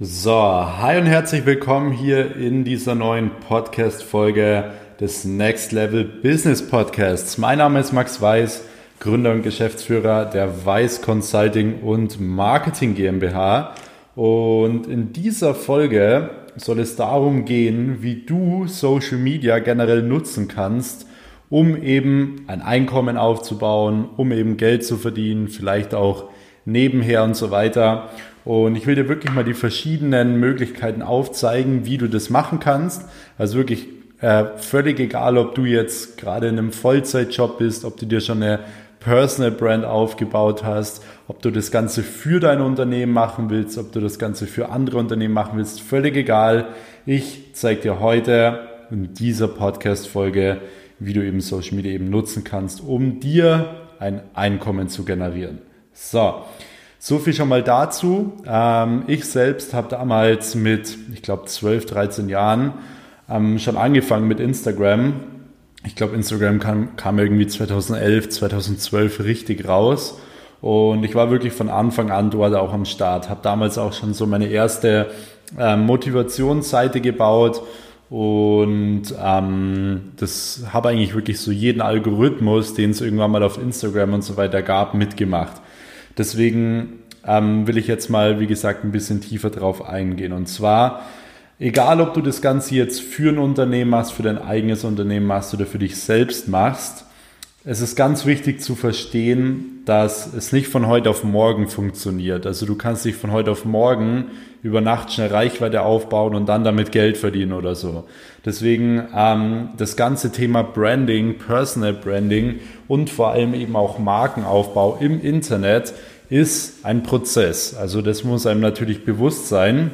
So, hi und herzlich willkommen hier in dieser neuen Podcast-Folge des Next Level Business Podcasts. Mein Name ist Max Weiß, Gründer und Geschäftsführer der Weiß Consulting und Marketing GmbH. Und in dieser Folge soll es darum gehen, wie du Social Media generell nutzen kannst, um eben ein Einkommen aufzubauen, um eben Geld zu verdienen, vielleicht auch nebenher und so weiter. Und ich will dir wirklich mal die verschiedenen Möglichkeiten aufzeigen, wie du das machen kannst. Also wirklich äh, völlig egal, ob du jetzt gerade in einem Vollzeitjob bist, ob du dir schon eine Personal Brand aufgebaut hast, ob du das Ganze für dein Unternehmen machen willst, ob du das Ganze für andere Unternehmen machen willst, völlig egal. Ich zeige dir heute in dieser Podcast-Folge, wie du eben Social Media eben nutzen kannst, um dir ein Einkommen zu generieren. So, so viel schon mal dazu. Ähm, ich selbst habe damals mit, ich glaube, 12, 13 Jahren ähm, schon angefangen mit Instagram. Ich glaube, Instagram kam, kam irgendwie 2011, 2012 richtig raus. Und ich war wirklich von Anfang an dort auch am Start. Habe damals auch schon so meine erste äh, Motivationsseite gebaut und ähm, das habe eigentlich wirklich so jeden Algorithmus, den es irgendwann mal auf Instagram und so weiter gab, mitgemacht. Deswegen ähm, will ich jetzt mal, wie gesagt, ein bisschen tiefer drauf eingehen. Und zwar, egal ob du das Ganze jetzt für ein Unternehmen machst, für dein eigenes Unternehmen machst oder für dich selbst machst, es ist ganz wichtig zu verstehen, dass es nicht von heute auf morgen funktioniert. Also du kannst dich von heute auf morgen über Nacht schnell Reichweite aufbauen und dann damit Geld verdienen oder so. Deswegen ähm, das ganze Thema Branding, Personal Branding und vor allem eben auch Markenaufbau im Internet ist ein Prozess. Also das muss einem natürlich bewusst sein.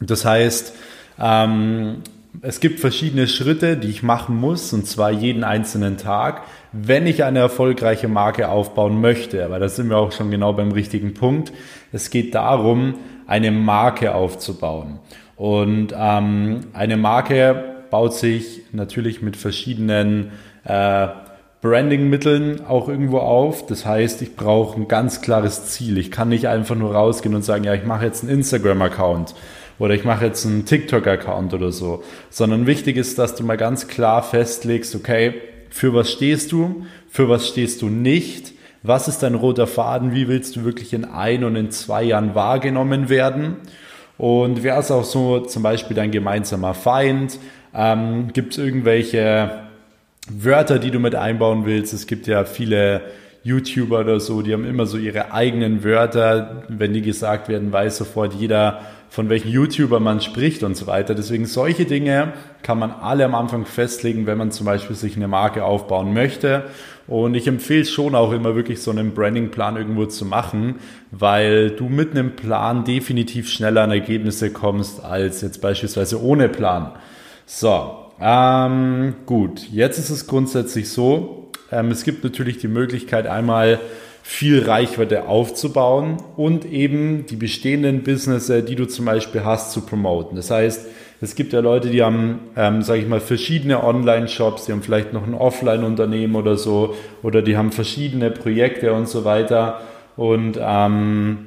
Das heißt, ähm, es gibt verschiedene Schritte, die ich machen muss, und zwar jeden einzelnen Tag, wenn ich eine erfolgreiche Marke aufbauen möchte. Aber da sind wir auch schon genau beim richtigen Punkt. Es geht darum, eine Marke aufzubauen. Und ähm, eine Marke baut sich natürlich mit verschiedenen äh, Branding-Mitteln auch irgendwo auf. Das heißt, ich brauche ein ganz klares Ziel. Ich kann nicht einfach nur rausgehen und sagen, ja, ich mache jetzt einen Instagram-Account oder ich mache jetzt einen TikTok-Account oder so, sondern wichtig ist, dass du mal ganz klar festlegst, okay, für was stehst du, für was stehst du nicht, was ist dein roter Faden, wie willst du wirklich in ein und in zwei Jahren wahrgenommen werden? Und wer ist auch so zum Beispiel dein gemeinsamer Feind, ähm, gibt es irgendwelche Wörter, die du mit einbauen willst. Es gibt ja viele YouTuber oder so, die haben immer so ihre eigenen Wörter. Wenn die gesagt werden, weiß sofort jeder, von welchen YouTuber man spricht und so weiter. Deswegen solche Dinge kann man alle am Anfang festlegen, wenn man zum Beispiel sich eine Marke aufbauen möchte. Und ich empfehle schon auch immer wirklich so einen Brandingplan irgendwo zu machen, weil du mit einem Plan definitiv schneller an Ergebnisse kommst als jetzt beispielsweise ohne Plan. So, ähm, gut, jetzt ist es grundsätzlich so, ähm, es gibt natürlich die Möglichkeit einmal viel Reichweite aufzubauen und eben die bestehenden Businesses, die du zum Beispiel hast, zu promoten. Das heißt, es gibt ja Leute, die haben, ähm, sage ich mal, verschiedene Online-Shops, die haben vielleicht noch ein Offline-Unternehmen oder so, oder die haben verschiedene Projekte und so weiter. Und ähm,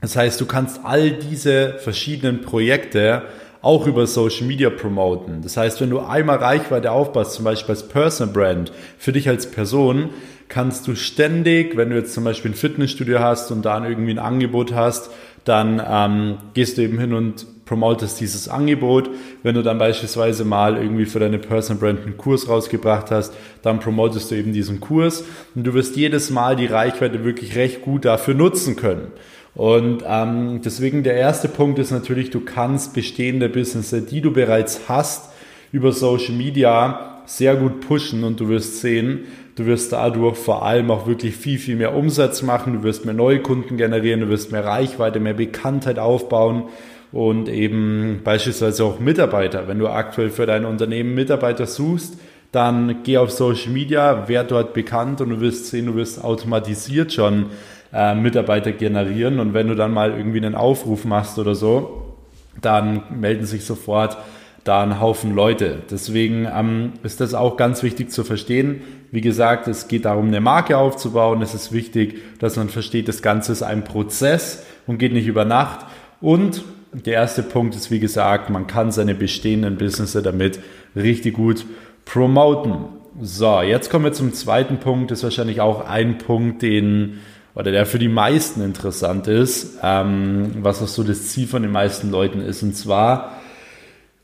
das heißt, du kannst all diese verschiedenen Projekte auch über Social Media promoten. Das heißt, wenn du einmal Reichweite aufbaust, zum Beispiel als Personal Brand, für dich als Person, kannst du ständig, wenn du jetzt zum Beispiel ein Fitnessstudio hast und dann irgendwie ein Angebot hast, dann ähm, gehst du eben hin und promotest dieses Angebot. Wenn du dann beispielsweise mal irgendwie für deine Personal Brand einen Kurs rausgebracht hast, dann promotest du eben diesen Kurs und du wirst jedes Mal die Reichweite wirklich recht gut dafür nutzen können. Und ähm, deswegen der erste Punkt ist natürlich, du kannst bestehende Businesses, die du bereits hast, über Social Media sehr gut pushen und du wirst sehen, du wirst dadurch vor allem auch wirklich viel, viel mehr Umsatz machen, du wirst mehr neue Kunden generieren, du wirst mehr Reichweite, mehr Bekanntheit aufbauen und eben beispielsweise auch Mitarbeiter. Wenn du aktuell für dein Unternehmen Mitarbeiter suchst, dann geh auf Social Media, wer dort bekannt und du wirst sehen, du wirst automatisiert schon äh, Mitarbeiter generieren. Und wenn du dann mal irgendwie einen Aufruf machst oder so, dann melden sich sofort da ein Haufen Leute. Deswegen ähm, ist das auch ganz wichtig zu verstehen. Wie gesagt, es geht darum, eine Marke aufzubauen. Es ist wichtig, dass man versteht, das Ganze ist ein Prozess und geht nicht über Nacht. Und Der erste Punkt ist, wie gesagt, man kann seine bestehenden Businesses damit richtig gut promoten. So, jetzt kommen wir zum zweiten Punkt. Das ist wahrscheinlich auch ein Punkt, den oder der für die meisten interessant ist, ähm, was auch so das Ziel von den meisten Leuten ist. Und zwar,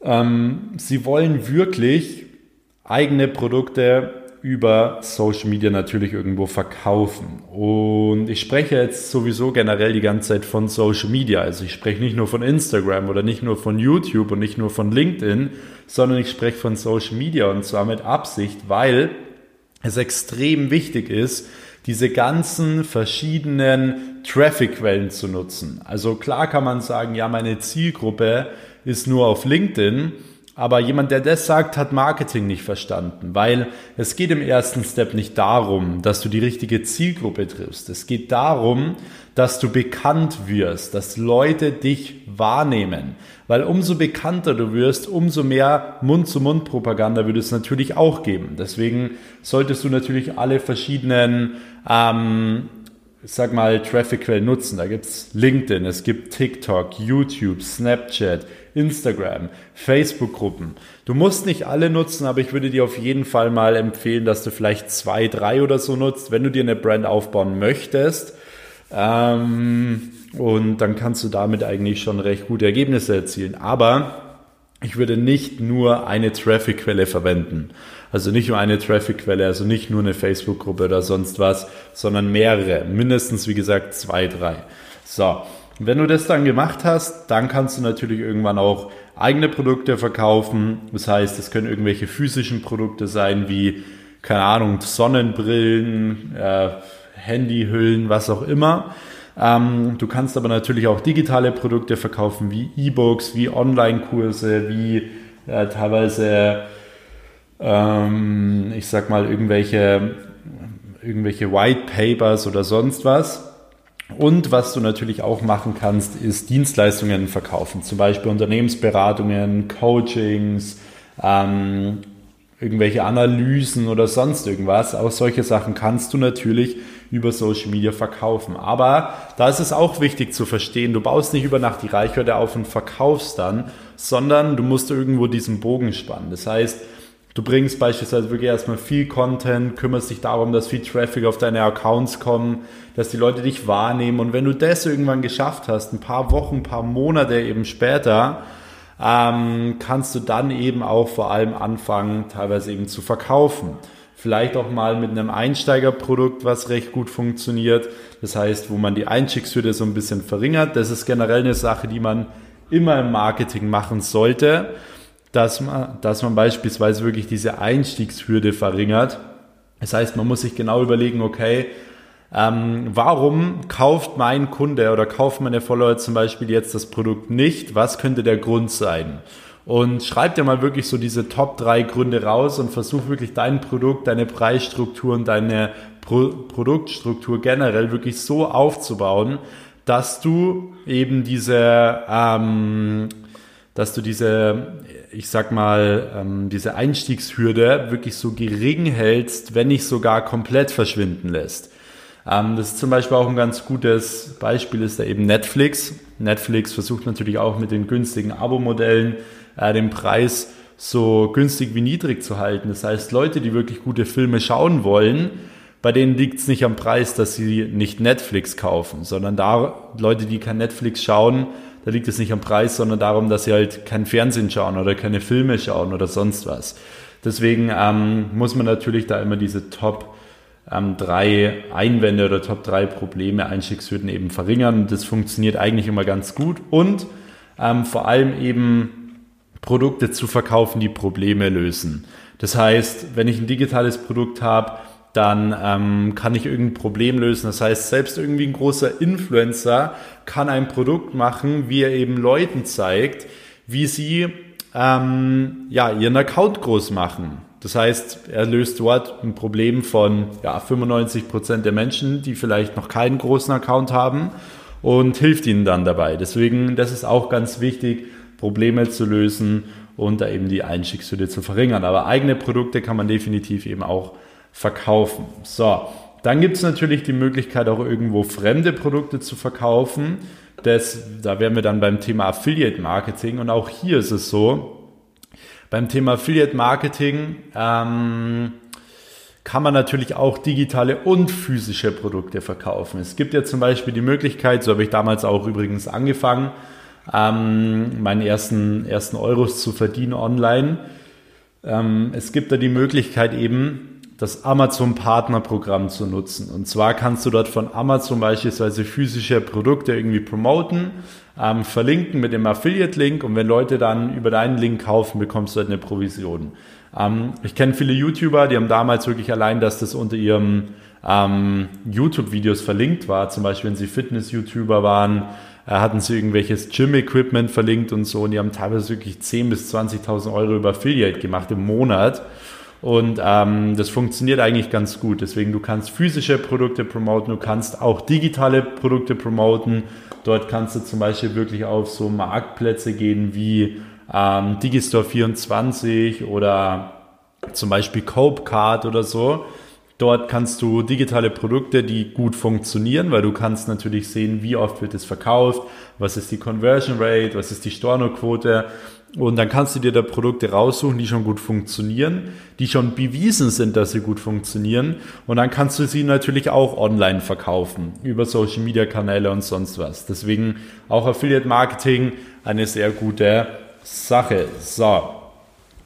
ähm, sie wollen wirklich eigene Produkte über Social Media natürlich irgendwo verkaufen. Und ich spreche jetzt sowieso generell die ganze Zeit von Social Media. Also ich spreche nicht nur von Instagram oder nicht nur von YouTube und nicht nur von LinkedIn, sondern ich spreche von Social Media und zwar mit Absicht, weil es extrem wichtig ist, diese ganzen verschiedenen Traffic-Quellen zu nutzen. Also klar kann man sagen, ja, meine Zielgruppe ist nur auf LinkedIn, aber jemand, der das sagt, hat Marketing nicht verstanden, weil es geht im ersten Step nicht darum, dass du die richtige Zielgruppe triffst. Es geht darum, dass du bekannt wirst, dass Leute dich wahrnehmen. Weil umso bekannter du wirst, umso mehr Mund-zu-Mund-Propaganda würde es natürlich auch geben. Deswegen solltest du natürlich alle verschiedenen ähm, ich sag mal, Traffic-Quellen nutzen. Da gibt's LinkedIn, es gibt TikTok, YouTube, Snapchat, Instagram, Facebook-Gruppen. Du musst nicht alle nutzen, aber ich würde dir auf jeden Fall mal empfehlen, dass du vielleicht zwei, drei oder so nutzt, wenn du dir eine Brand aufbauen möchtest. Ähm, und dann kannst du damit eigentlich schon recht gute Ergebnisse erzielen. Aber ich würde nicht nur eine Traffic-Quelle verwenden. Also nicht nur eine Traffic-Quelle, also nicht nur eine Facebook-Gruppe oder sonst was, sondern mehrere. Mindestens, wie gesagt, zwei, drei. So. Wenn du das dann gemacht hast, dann kannst du natürlich irgendwann auch eigene Produkte verkaufen. Das heißt, es können irgendwelche physischen Produkte sein, wie, keine Ahnung, Sonnenbrillen, äh, Handyhüllen, was auch immer. Ähm, du kannst aber natürlich auch digitale Produkte verkaufen, wie E-Books, wie Online-Kurse, wie äh, teilweise, ähm, ich sag mal, irgendwelche, irgendwelche White Papers oder sonst was. Und was du natürlich auch machen kannst, ist Dienstleistungen verkaufen, zum Beispiel Unternehmensberatungen, Coachings, ähm, irgendwelche Analysen oder sonst irgendwas. Auch solche Sachen kannst du natürlich über Social Media verkaufen. Aber da ist es auch wichtig zu verstehen, du baust nicht über Nacht die Reichweite auf und verkaufst dann, sondern du musst irgendwo diesen Bogen spannen. Das heißt, du bringst beispielsweise wirklich erstmal viel Content, kümmerst dich darum, dass viel Traffic auf deine Accounts kommen, dass die Leute dich wahrnehmen. Und wenn du das irgendwann geschafft hast, ein paar Wochen, ein paar Monate eben später, ähm, kannst du dann eben auch vor allem anfangen, teilweise eben zu verkaufen. Vielleicht auch mal mit einem Einsteigerprodukt, was recht gut funktioniert. Das heißt, wo man die Einstiegshürde so ein bisschen verringert. Das ist generell eine Sache, die man immer im Marketing machen sollte, dass man, dass man beispielsweise wirklich diese Einstiegshürde verringert. Das heißt, man muss sich genau überlegen, okay, ähm, warum kauft mein Kunde oder kaufen meine Follower zum Beispiel jetzt das Produkt nicht? Was könnte der Grund sein? Und schreib dir mal wirklich so diese Top 3 Gründe raus und versuch wirklich dein Produkt, deine Preisstruktur und deine Pro Produktstruktur generell wirklich so aufzubauen, dass du eben diese, ähm, dass du diese, ich sag mal, ähm, diese Einstiegshürde wirklich so gering hältst, wenn nicht sogar komplett verschwinden lässt. Ähm, das ist zum Beispiel auch ein ganz gutes Beispiel, ist da eben Netflix. Netflix versucht natürlich auch mit den günstigen Abo-Modellen äh, den Preis so günstig wie niedrig zu halten. Das heißt, Leute, die wirklich gute Filme schauen wollen, bei denen liegt es nicht am Preis, dass sie nicht Netflix kaufen, sondern da Leute, die kein Netflix schauen, da liegt es nicht am Preis, sondern darum, dass sie halt kein Fernsehen schauen oder keine Filme schauen oder sonst was. Deswegen ähm, muss man natürlich da immer diese Top ähm, drei Einwände oder Top drei Probleme, Einstiegshürden eben verringern. Das funktioniert eigentlich immer ganz gut und ähm, vor allem eben Produkte zu verkaufen, die Probleme lösen. Das heißt, wenn ich ein digitales Produkt habe, dann ähm, kann ich irgendein Problem lösen. Das heißt, selbst irgendwie ein großer Influencer kann ein Produkt machen, wie er eben Leuten zeigt, wie sie ähm, ja, ihren Account groß machen. Das heißt, er löst dort ein Problem von ja, 95 Prozent der Menschen, die vielleicht noch keinen großen Account haben und hilft ihnen dann dabei. Deswegen, das ist auch ganz wichtig, Probleme zu lösen und da eben die Einstiegshürde zu verringern. Aber eigene Produkte kann man definitiv eben auch verkaufen. So, dann gibt es natürlich die Möglichkeit, auch irgendwo fremde Produkte zu verkaufen. Das, da wären wir dann beim Thema Affiliate Marketing. Und auch hier ist es so, beim Thema Affiliate Marketing ähm, kann man natürlich auch digitale und physische Produkte verkaufen. Es gibt ja zum Beispiel die Möglichkeit, so habe ich damals auch übrigens angefangen, ähm, meinen ersten, ersten Euros zu verdienen online. Ähm, es gibt da die Möglichkeit eben, das Amazon Partnerprogramm zu nutzen. Und zwar kannst du dort von Amazon beispielsweise physische Produkte irgendwie promoten, ähm, verlinken mit dem Affiliate-Link und wenn Leute dann über deinen Link kaufen, bekommst du halt eine Provision. Ähm, ich kenne viele YouTuber, die haben damals wirklich allein, dass das unter ihrem ähm, YouTube-Videos verlinkt war, zum Beispiel wenn sie Fitness-YouTuber waren, äh, hatten sie irgendwelches Gym-Equipment verlinkt und so und die haben teilweise wirklich 10.000 bis 20.000 Euro über Affiliate gemacht im Monat. Und ähm, das funktioniert eigentlich ganz gut. Deswegen, du kannst physische Produkte promoten, du kannst auch digitale Produkte promoten. Dort kannst du zum Beispiel wirklich auf so Marktplätze gehen wie ähm, Digistore 24 oder zum Beispiel Copecard oder so. Dort kannst du digitale Produkte, die gut funktionieren, weil du kannst natürlich sehen, wie oft wird es verkauft, was ist die Conversion Rate, was ist die Stornoquote und dann kannst du dir da Produkte raussuchen, die schon gut funktionieren, die schon bewiesen sind, dass sie gut funktionieren. Und dann kannst du sie natürlich auch online verkaufen, über Social Media Kanäle und sonst was. Deswegen auch Affiliate Marketing eine sehr gute Sache. So.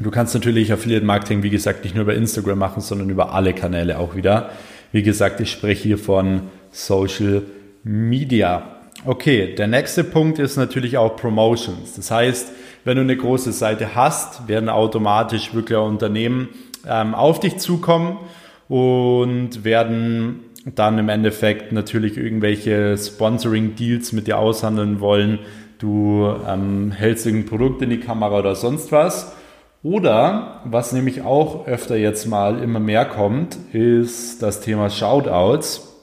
Du kannst natürlich Affiliate Marketing, wie gesagt, nicht nur über Instagram machen, sondern über alle Kanäle auch wieder. Wie gesagt, ich spreche hier von Social Media. Okay, der nächste Punkt ist natürlich auch Promotions. Das heißt, wenn du eine große Seite hast, werden automatisch wirklich Unternehmen ähm, auf dich zukommen und werden dann im Endeffekt natürlich irgendwelche Sponsoring-Deals mit dir aushandeln wollen. Du ähm, hältst irgendein Produkt in die Kamera oder sonst was. Oder was nämlich auch öfter jetzt mal immer mehr kommt, ist das Thema Shoutouts.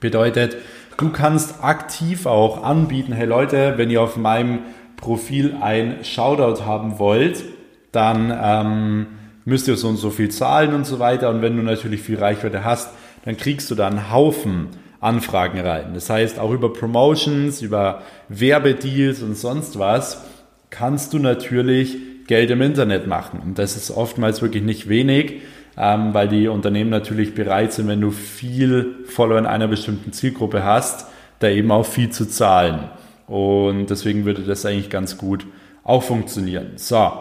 Bedeutet, du kannst aktiv auch anbieten, hey Leute, wenn ihr auf meinem Profil ein Shoutout haben wollt, dann ähm, müsst ihr so und so viel zahlen und so weiter. Und wenn du natürlich viel Reichweite hast, dann kriegst du da einen Haufen Anfragen rein. Das heißt, auch über Promotions, über Werbedeals und sonst was kannst du natürlich Geld im Internet machen. Und das ist oftmals wirklich nicht wenig, ähm, weil die Unternehmen natürlich bereit sind, wenn du viel Follower in einer bestimmten Zielgruppe hast, da eben auch viel zu zahlen. Und deswegen würde das eigentlich ganz gut auch funktionieren. So.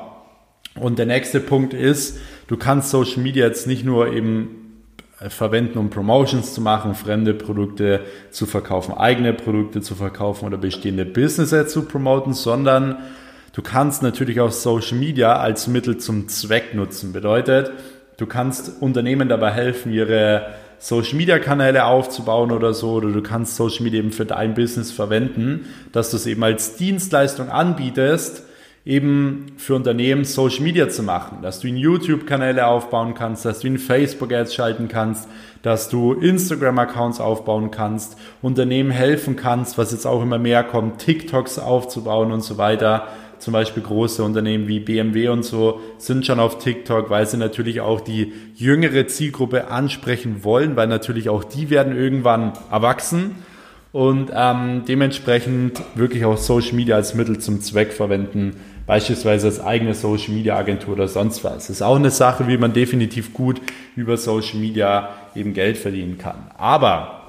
Und der nächste Punkt ist, du kannst Social Media jetzt nicht nur eben äh, verwenden, um Promotions zu machen, fremde Produkte zu verkaufen, eigene Produkte zu verkaufen oder bestehende Businesses zu promoten, sondern du kannst natürlich auch Social Media als Mittel zum Zweck nutzen. Bedeutet, du kannst Unternehmen dabei helfen, ihre Social Media Kanäle aufzubauen oder so, oder du kannst Social Media eben für dein Business verwenden, dass du es eben als Dienstleistung anbietest, eben für Unternehmen Social Media zu machen, dass du in YouTube Kanäle aufbauen kannst, dass du in Facebook Ads schalten kannst, dass du Instagram Accounts aufbauen kannst, Unternehmen helfen kannst, was jetzt auch immer mehr kommt, TikToks aufzubauen und so weiter zum Beispiel große Unternehmen wie BMW und so sind schon auf TikTok, weil sie natürlich auch die jüngere Zielgruppe ansprechen wollen, weil natürlich auch die werden irgendwann erwachsen und ähm, dementsprechend wirklich auch Social Media als Mittel zum Zweck verwenden, beispielsweise als eigene Social Media Agentur oder sonst was. Das ist auch eine Sache, wie man definitiv gut über Social Media eben Geld verdienen kann. Aber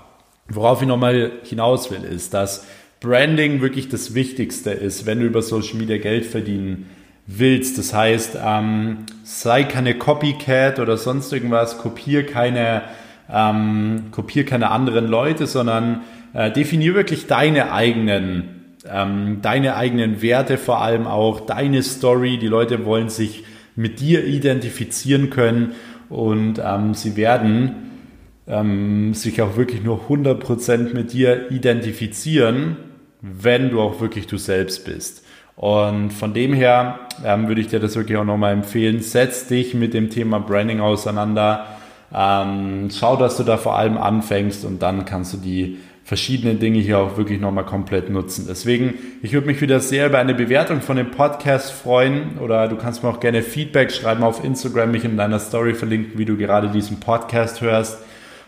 worauf ich nochmal hinaus will, ist, dass Branding wirklich das Wichtigste ist, wenn du über Social Media Geld verdienen willst. Das heißt, ähm, sei keine Copycat oder sonst irgendwas, kopier keine, ähm, kopier keine anderen Leute, sondern äh, definier wirklich deine eigenen, ähm, deine eigenen Werte vor allem auch, deine Story. Die Leute wollen sich mit dir identifizieren können und ähm, sie werden ähm, sich auch wirklich nur 100% mit dir identifizieren, wenn du auch wirklich du selbst bist. Und von dem her ähm, würde ich dir das wirklich auch nochmal empfehlen. Setz dich mit dem Thema Branding auseinander. Ähm, schau, dass du da vor allem anfängst und dann kannst du die verschiedenen Dinge hier auch wirklich nochmal komplett nutzen. Deswegen, ich würde mich wieder sehr über eine Bewertung von dem Podcast freuen oder du kannst mir auch gerne Feedback schreiben auf Instagram, mich in deiner Story verlinken, wie du gerade diesen Podcast hörst.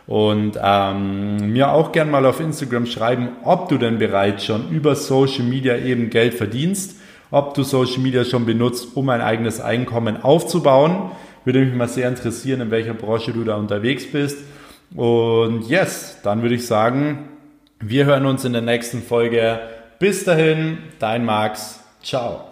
Und ähm, mir auch gern mal auf Instagram schreiben, ob du denn bereits schon über Social Media eben Geld verdienst, ob du Social Media schon benutzt, um ein eigenes Einkommen aufzubauen. Würde mich mal sehr interessieren, in welcher Branche du da unterwegs bist. Und yes, dann würde ich sagen, wir hören uns in der nächsten Folge. Bis dahin, dein Max. Ciao.